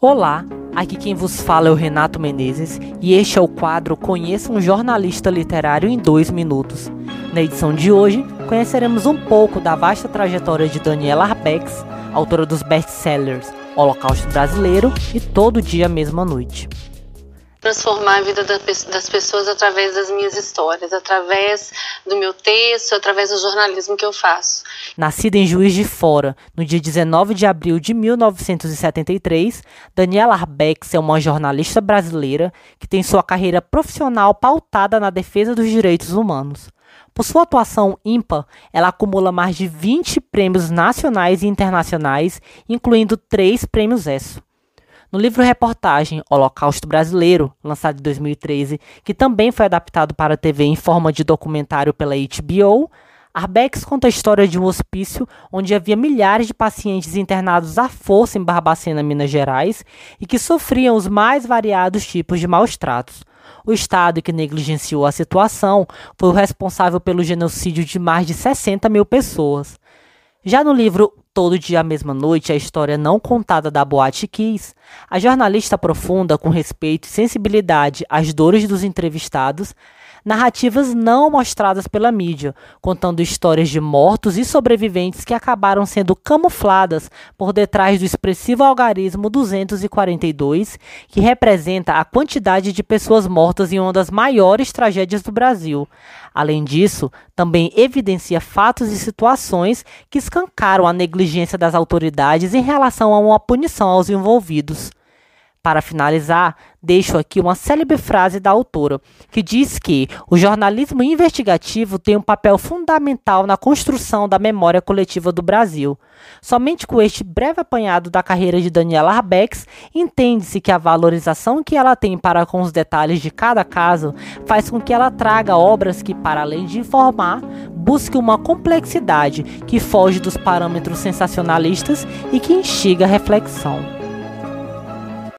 Olá, aqui quem vos fala é o Renato Menezes e este é o quadro Conheça um Jornalista Literário em 2 Minutos. Na edição de hoje, conheceremos um pouco da vasta trajetória de Daniela Arbex, autora dos best-sellers Holocausto Brasileiro e Todo Dia Mesma Noite transformar a vida das pessoas através das minhas histórias, através do meu texto, através do jornalismo que eu faço. Nascida em Juiz de Fora, no dia 19 de abril de 1973, Daniela Arbex é uma jornalista brasileira que tem sua carreira profissional pautada na defesa dos direitos humanos. Por sua atuação ímpar, ela acumula mais de 20 prêmios nacionais e internacionais, incluindo três prêmios ESSO. No livro reportagem Holocausto Brasileiro, lançado em 2013, que também foi adaptado para a TV em forma de documentário pela HBO, Arbex conta a história de um hospício onde havia milhares de pacientes internados à força em Barbacena, Minas Gerais, e que sofriam os mais variados tipos de maus tratos. O Estado que negligenciou a situação foi o responsável pelo genocídio de mais de 60 mil pessoas. Já no livro Todo Dia a Mesma Noite, a história não contada da Boate Kiss, a jornalista aprofunda com respeito e sensibilidade as dores dos entrevistados narrativas não mostradas pela mídia, contando histórias de mortos e sobreviventes que acabaram sendo camufladas por detrás do expressivo algarismo 242, que representa a quantidade de pessoas mortas em uma das maiores tragédias do Brasil. Além disso, também evidencia fatos e situações que escancaram a negligência das autoridades em relação a uma punição aos envolvidos. Para finalizar, deixo aqui uma célebre frase da autora, que diz que o jornalismo investigativo tem um papel fundamental na construção da memória coletiva do Brasil. Somente com este breve apanhado da carreira de Daniela Arbex, entende-se que a valorização que ela tem para com os detalhes de cada caso faz com que ela traga obras que, para além de informar, busque uma complexidade que foge dos parâmetros sensacionalistas e que instiga a reflexão.